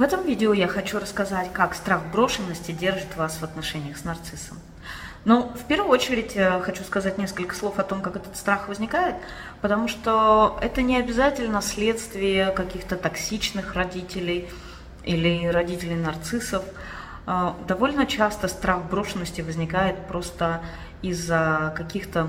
В этом видео я хочу рассказать, как страх брошенности держит вас в отношениях с нарциссом. Но в первую очередь э, хочу сказать несколько слов о том, как этот страх возникает, потому что это не обязательно следствие каких-то токсичных родителей или родителей нарциссов. Э, довольно часто страх брошенности возникает просто из-за каких-то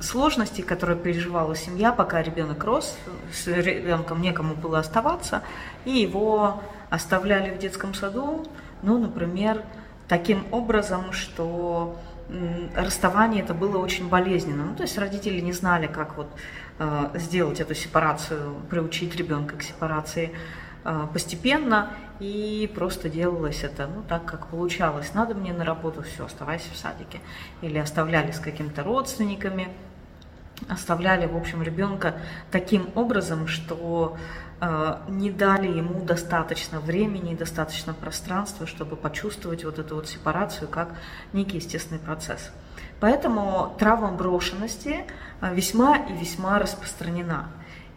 сложностей, которые переживала семья, пока ребенок рос, с ребенком некому было оставаться, и его оставляли в детском саду, ну, например, таким образом, что расставание это было очень болезненно. Ну, то есть родители не знали, как вот э, сделать эту сепарацию, приучить ребенка к сепарации постепенно, и просто делалось это, ну, так, как получалось. Надо мне на работу, все, оставайся в садике. Или оставляли с какими-то родственниками, оставляли, в общем, ребенка таким образом, что э, не дали ему достаточно времени, достаточно пространства, чтобы почувствовать вот эту вот сепарацию как некий естественный процесс. Поэтому травма брошенности э, весьма и весьма распространена.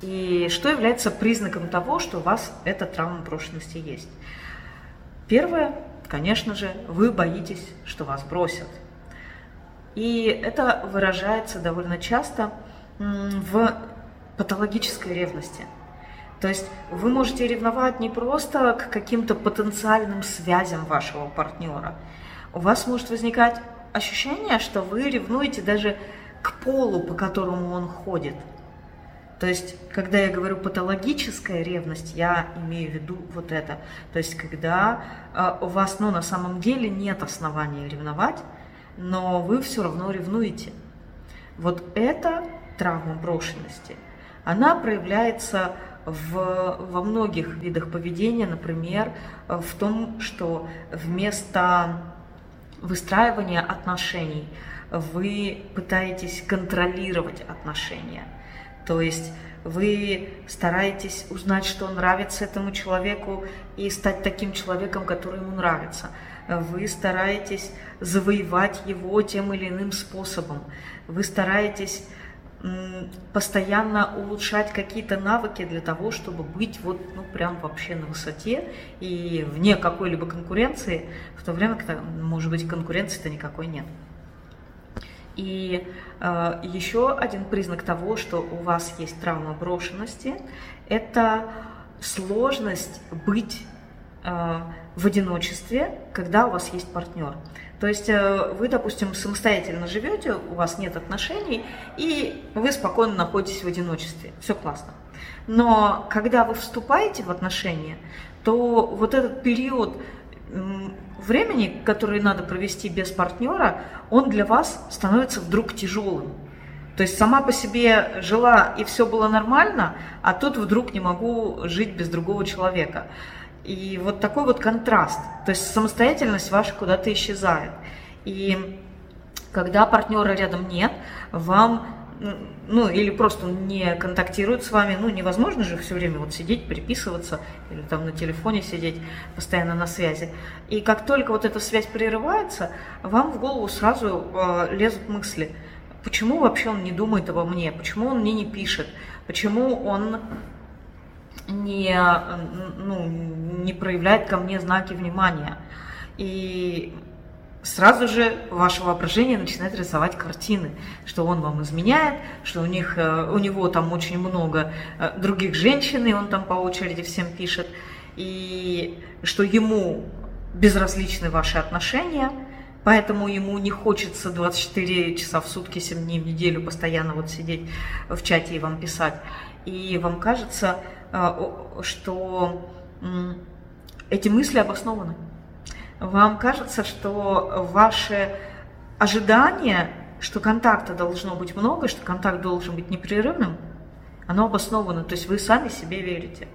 И что является признаком того, что у вас эта травма брошенности есть? Первое, конечно же, вы боитесь, что вас бросят. И это выражается довольно часто в патологической ревности. То есть вы можете ревновать не просто к каким-то потенциальным связям вашего партнера. У вас может возникать ощущение, что вы ревнуете даже к полу, по которому он ходит. То есть, когда я говорю патологическая ревность, я имею в виду вот это. То есть, когда э, у вас, ну, на самом деле нет основания ревновать, но вы все равно ревнуете. Вот это травма брошенности. Она проявляется в, во многих видах поведения, например, в том, что вместо выстраивания отношений вы пытаетесь контролировать отношения. То есть вы стараетесь узнать, что нравится этому человеку, и стать таким человеком, который ему нравится – вы стараетесь завоевать его тем или иным способом, вы стараетесь постоянно улучшать какие-то навыки для того, чтобы быть вот, ну, прям вообще на высоте и вне какой-либо конкуренции, в то время, когда, может быть, конкуренции-то никакой нет. И э, еще один признак того, что у вас есть травма брошенности, это сложность быть Э, в одиночестве, когда у вас есть партнер. То есть э, вы, допустим, самостоятельно живете, у вас нет отношений, и вы спокойно находитесь в одиночестве. Все классно. Но когда вы вступаете в отношения, то вот этот период времени, который надо провести без партнера, он для вас становится вдруг тяжелым. То есть сама по себе жила и все было нормально, а тут вдруг не могу жить без другого человека. И вот такой вот контраст. То есть самостоятельность ваша куда-то исчезает. И когда партнера рядом нет, вам ну, или просто не контактирует с вами, ну, невозможно же все время вот сидеть, переписываться, или там на телефоне сидеть, постоянно на связи. И как только вот эта связь прерывается, вам в голову сразу э, лезут мысли, почему вообще он не думает обо мне, почему он мне не пишет, почему он не, ну, не проявляет ко мне знаки внимания. И сразу же ваше воображение начинает рисовать картины, что он вам изменяет, что у, них, э, у него там очень много э, других женщин, и он там по очереди всем пишет, и что ему безразличны ваши отношения, поэтому ему не хочется 24 часа в сутки, 7 дней в неделю постоянно вот сидеть в чате и вам писать. И вам кажется, а, что эти мысли обоснованы. Вам кажется, что ваши ожидания, что контакта должно быть много, что контакт должен быть непрерывным, оно обосновано, то есть вы сами себе верите.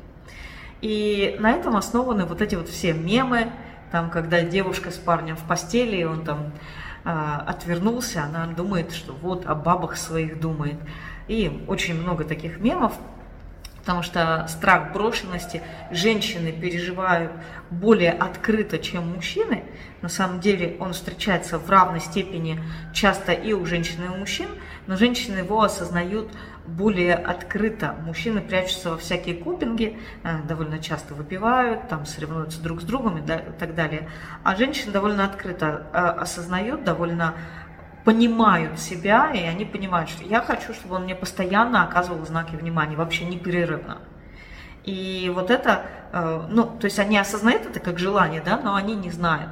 И на этом основаны вот эти вот все мемы, там, когда девушка с парнем в постели, он там э, отвернулся, она думает, что вот о бабах своих думает. И очень много таких мемов, Потому что страх брошенности женщины переживают более открыто, чем мужчины. На самом деле он встречается в равной степени часто и у женщин, и у мужчин, но женщины его осознают более открыто. Мужчины прячутся во всякие купинги, э, довольно часто выпивают, там соревнуются друг с другом и так далее. А женщины довольно открыто э, осознают, довольно понимают себя, и они понимают, что я хочу, чтобы он мне постоянно оказывал знаки внимания, вообще непрерывно. И вот это, э, ну, то есть они осознают это как желание, да, но они не знают,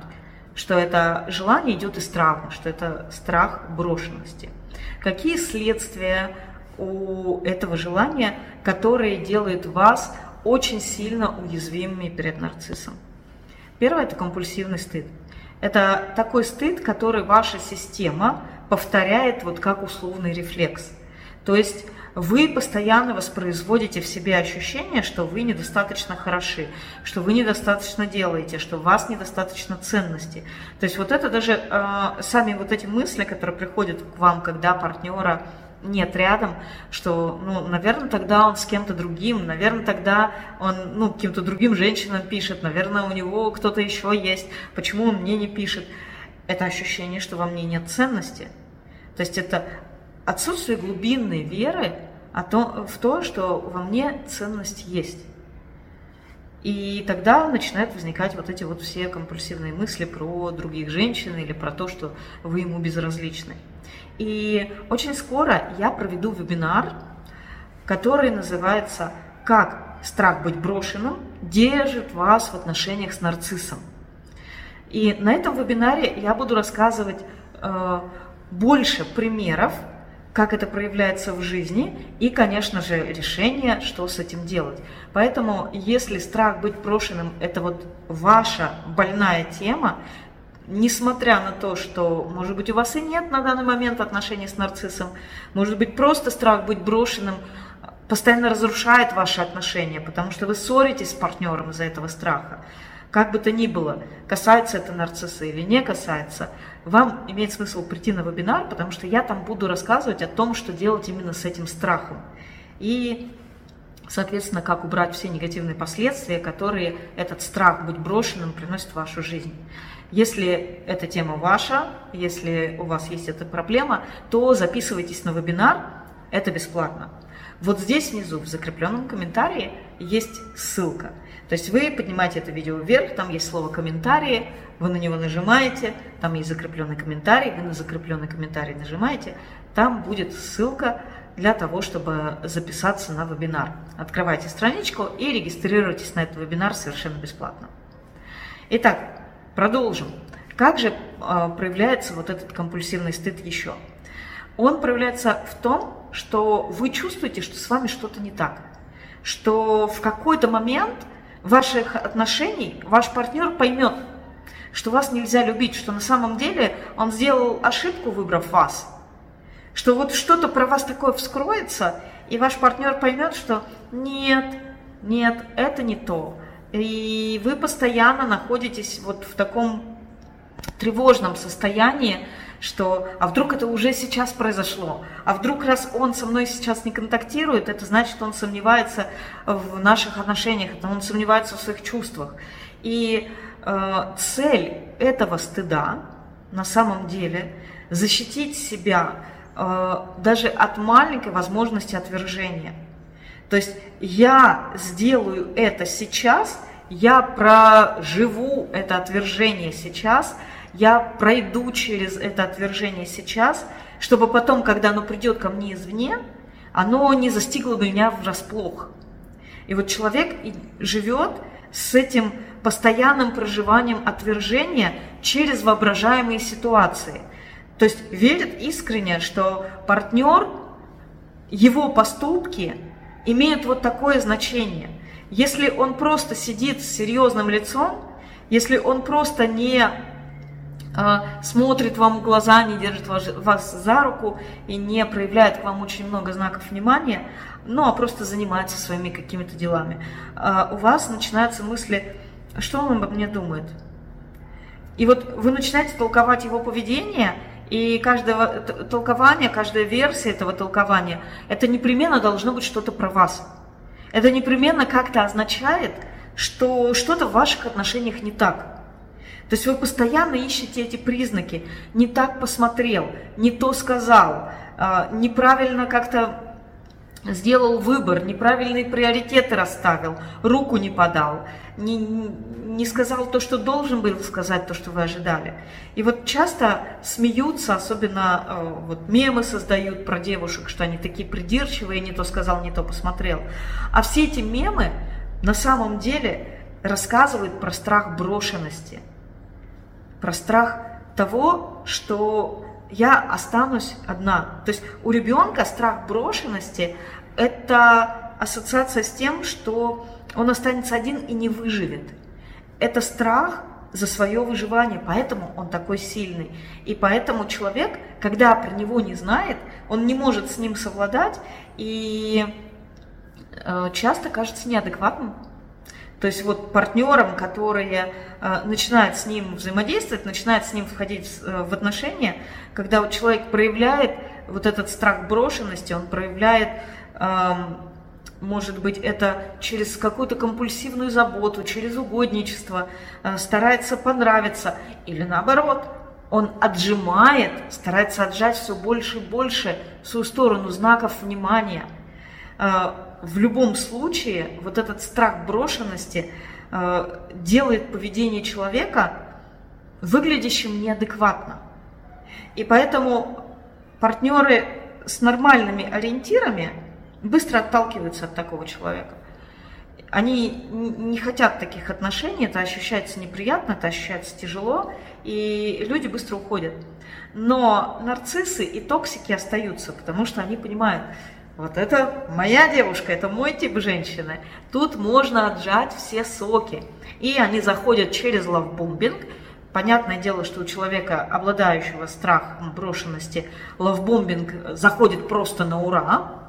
что это желание идет из травмы, что это страх брошенности. Какие следствия у этого желания, которые делают вас очень сильно уязвимыми перед нарциссом? Первое – это компульсивный стыд. Это такой стыд, который ваша система повторяет вот как условный рефлекс. То есть вы постоянно воспроизводите в себе ощущение, что вы недостаточно хороши, что вы недостаточно делаете, что у вас недостаточно ценности. То есть вот это даже э, сами вот эти мысли, которые приходят к вам, когда партнера нет рядом, что, ну, наверное, тогда он с кем-то другим, наверное, тогда он, ну, каким-то другим женщинам пишет, наверное, у него кто-то еще есть, почему он мне не пишет. Это ощущение, что во мне нет ценности. То есть это отсутствие глубинной веры о том, в то, что во мне ценность есть. И тогда начинают возникать вот эти вот все компульсивные мысли про других женщин или про то, что вы ему безразличны. И очень скоро я проведу вебинар, который называется «Как страх быть брошенным держит вас в отношениях с нарциссом». И на этом вебинаре я буду рассказывать э, больше примеров, как это проявляется в жизни и, конечно же, решение, что с этим делать. Поэтому, если страх быть брошенным – это вот ваша больная тема, несмотря на то, что, может быть, у вас и нет на данный момент отношений с нарциссом, может быть, просто страх быть брошенным постоянно разрушает ваши отношения, потому что вы ссоритесь с партнером из-за этого страха. Как бы то ни было, касается это нарцисса или не касается, вам имеет смысл прийти на вебинар, потому что я там буду рассказывать о том, что делать именно с этим страхом. И, соответственно, как убрать все негативные последствия, которые этот страх быть брошенным приносит в вашу жизнь. Если эта тема ваша, если у вас есть эта проблема, то записывайтесь на вебинар, это бесплатно. Вот здесь внизу, в закрепленном комментарии, есть ссылка. То есть вы поднимаете это видео вверх, там есть слово «комментарии», вы на него нажимаете, там есть закрепленный комментарий, вы на закрепленный комментарий нажимаете, там будет ссылка для того, чтобы записаться на вебинар. Открывайте страничку и регистрируйтесь на этот вебинар совершенно бесплатно. Итак, Продолжим. Как же э, проявляется вот этот компульсивный стыд еще? Он проявляется в том, что вы чувствуете, что с вами что-то не так, что в какой-то момент ваших отношений ваш партнер поймет, что вас нельзя любить, что на самом деле он сделал ошибку, выбрав вас, что вот что-то про вас такое вскроется, и ваш партнер поймет, что нет, нет, это не то, и вы постоянно находитесь вот в таком тревожном состоянии, что а вдруг это уже сейчас произошло, а вдруг раз он со мной сейчас не контактирует, это значит, он сомневается в наших отношениях, он сомневается в своих чувствах. И э, цель этого стыда на самом деле защитить себя э, даже от маленькой возможности отвержения. То есть я сделаю это сейчас, я проживу это отвержение сейчас, я пройду через это отвержение сейчас, чтобы потом, когда оно придет ко мне извне, оно не застигло меня врасплох. И вот человек живет с этим постоянным проживанием отвержения через воображаемые ситуации. То есть верит искренне, что партнер, его поступки имеют вот такое значение. Если он просто сидит с серьезным лицом, если он просто не э, смотрит вам в глаза, не держит вас, за руку и не проявляет к вам очень много знаков внимания, ну а просто занимается своими какими-то делами, э, у вас начинаются мысли, что он обо мне думает. И вот вы начинаете толковать его поведение – и каждое толкование, каждая версия этого толкования, это непременно должно быть что-то про вас. Это непременно как-то означает, что что-то в ваших отношениях не так. То есть вы постоянно ищете эти признаки. Не так посмотрел, не то сказал, а, неправильно как-то сделал выбор, неправильные приоритеты расставил, руку не подал, не, не сказал то, что должен был сказать, то, что вы ожидали. И вот часто смеются, особенно э, вот мемы создают про девушек, что они такие придирчивые, не то сказал, не то посмотрел. А все эти мемы на самом деле рассказывают про страх брошенности, про страх того, что я останусь одна. То есть у ребенка страх брошенности – это ассоциация с тем, что он останется один и не выживет. Это страх за свое выживание, поэтому он такой сильный. И поэтому человек, когда про него не знает, он не может с ним совладать и э, часто кажется неадекватным. То есть вот партнерам, которые э, начинают с ним взаимодействовать, начинают с ним входить в, э, в отношения, когда вот человек проявляет вот этот страх брошенности, он проявляет э, может быть, это через какую-то компульсивную заботу, через угодничество, э, старается понравиться, или наоборот, он отжимает, старается отжать все больше и больше в свою сторону знаков внимания. В любом случае, вот этот страх брошенности э, делает поведение человека выглядящим неадекватно. И поэтому партнеры с нормальными ориентирами – быстро отталкиваются от такого человека. Они не хотят таких отношений, это ощущается неприятно, это ощущается тяжело, и люди быстро уходят. Но нарциссы и токсики остаются, потому что они понимают, вот это моя девушка, это мой тип женщины. Тут можно отжать все соки. И они заходят через лавбомбинг. Понятное дело, что у человека, обладающего страхом брошенности, лавбомбинг заходит просто на ура.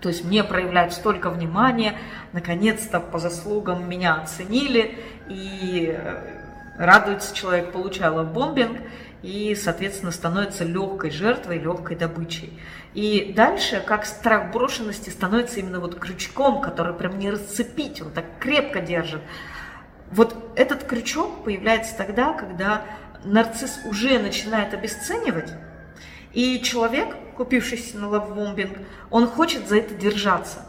То есть мне проявляют столько внимания, наконец-то по заслугам меня оценили, и э, радуется человек, получая бомбинг, и, соответственно, становится легкой жертвой, легкой добычей. И дальше, как страх брошенности становится именно вот крючком, который прям не расцепить, он так крепко держит. Вот этот крючок появляется тогда, когда нарцисс уже начинает обесценивать, и человек, купившийся на лавбомбинг, он хочет за это держаться.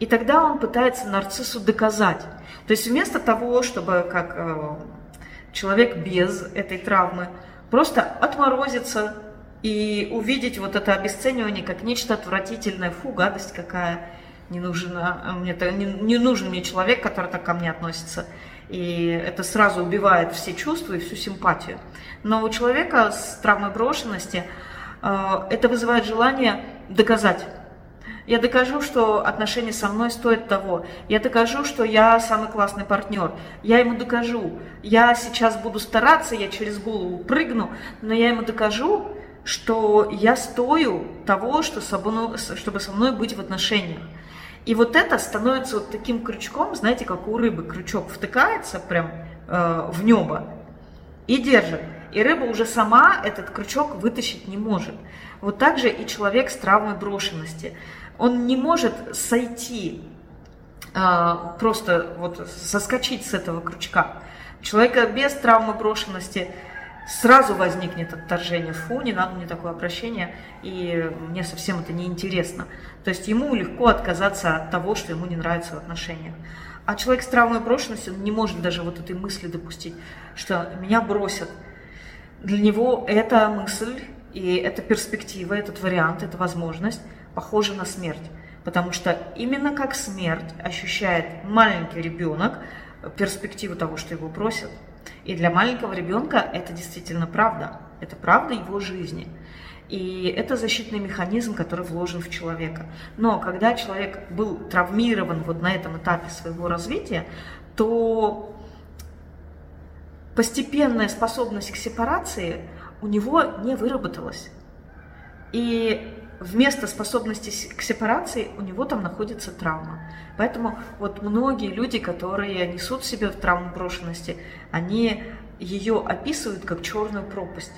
И тогда он пытается нарциссу доказать. То есть вместо того, чтобы как э, человек без этой травмы просто отморозиться и увидеть вот это обесценивание как нечто отвратительное, фу, гадость какая, не, нужна, мне не, не нужен мне человек, который так ко мне относится. И это сразу убивает все чувства и всю симпатию. Но у человека с травмой брошенности – а, это вызывает желание доказать. Я докажу, что отношения со мной стоят того. Я докажу, что я самый классный партнер. Я ему докажу. Я сейчас буду стараться, я через голову прыгну, но я ему докажу, что я стою того, что собой, чтобы со мной быть в отношениях. И вот это становится вот таким крючком, знаете, как у рыбы крючок втыкается прям э, в небо и держит. И рыба уже сама этот крючок вытащить не может. Вот так же и человек с травмой брошенности. Он не может сойти, а, просто вот соскочить с этого крючка. Человека без травмы брошенности сразу возникнет отторжение. Фу, не надо мне такое обращение, и мне совсем это не интересно. То есть ему легко отказаться от того, что ему не нравится в отношениях. А человек с травмой брошенности не может даже вот этой мысли допустить, что меня бросят – для него эта мысль и эта перспектива, этот вариант, эта возможность похожа на смерть. Потому что именно как смерть ощущает маленький ребенок перспективу того, что его бросят. И для маленького ребенка это действительно правда. Это правда его жизни. И это защитный механизм, который вложен в человека. Но когда человек был травмирован вот на этом этапе своего развития, то постепенная способность к сепарации у него не выработалась. И вместо способности к сепарации у него там находится травма. Поэтому вот многие люди, которые несут в себе травму брошенности, они ее описывают как черную пропасть.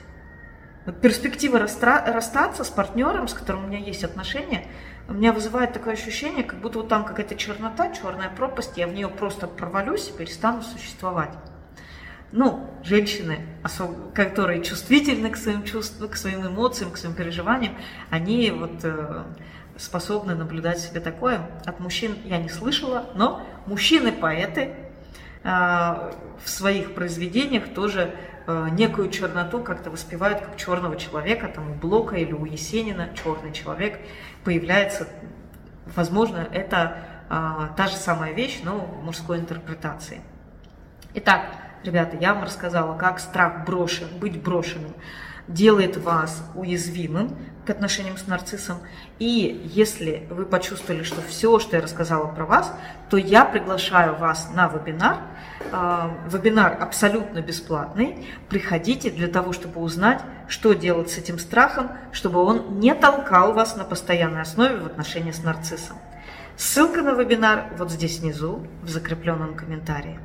Перспектива расстаться с партнером, с которым у меня есть отношения, у меня вызывает такое ощущение, как будто вот там какая-то чернота, черная пропасть, я в нее просто провалюсь и перестану существовать. Ну, женщины, которые чувствительны к своим чувствам, к своим эмоциям, к своим переживаниям, они вот э, способны наблюдать себе такое. От мужчин я не слышала, но мужчины-поэты э, в своих произведениях тоже э, некую черноту как-то воспевают как черного человека, там у Блока или у Есенина черный человек появляется, возможно, это та же самая вещь, но в мужской интерпретации. Итак, ребята, я вам рассказала, как страх брошен, быть брошенным делает вас уязвимым к отношениям с нарциссом. И если вы почувствовали, что все, что я рассказала про вас, то я приглашаю вас на вебинар. А, вебинар абсолютно бесплатный. Приходите для того, чтобы узнать, что делать с этим страхом, чтобы он не толкал вас на постоянной основе в отношении с нарциссом. Ссылка на вебинар вот здесь внизу, в закрепленном комментарии.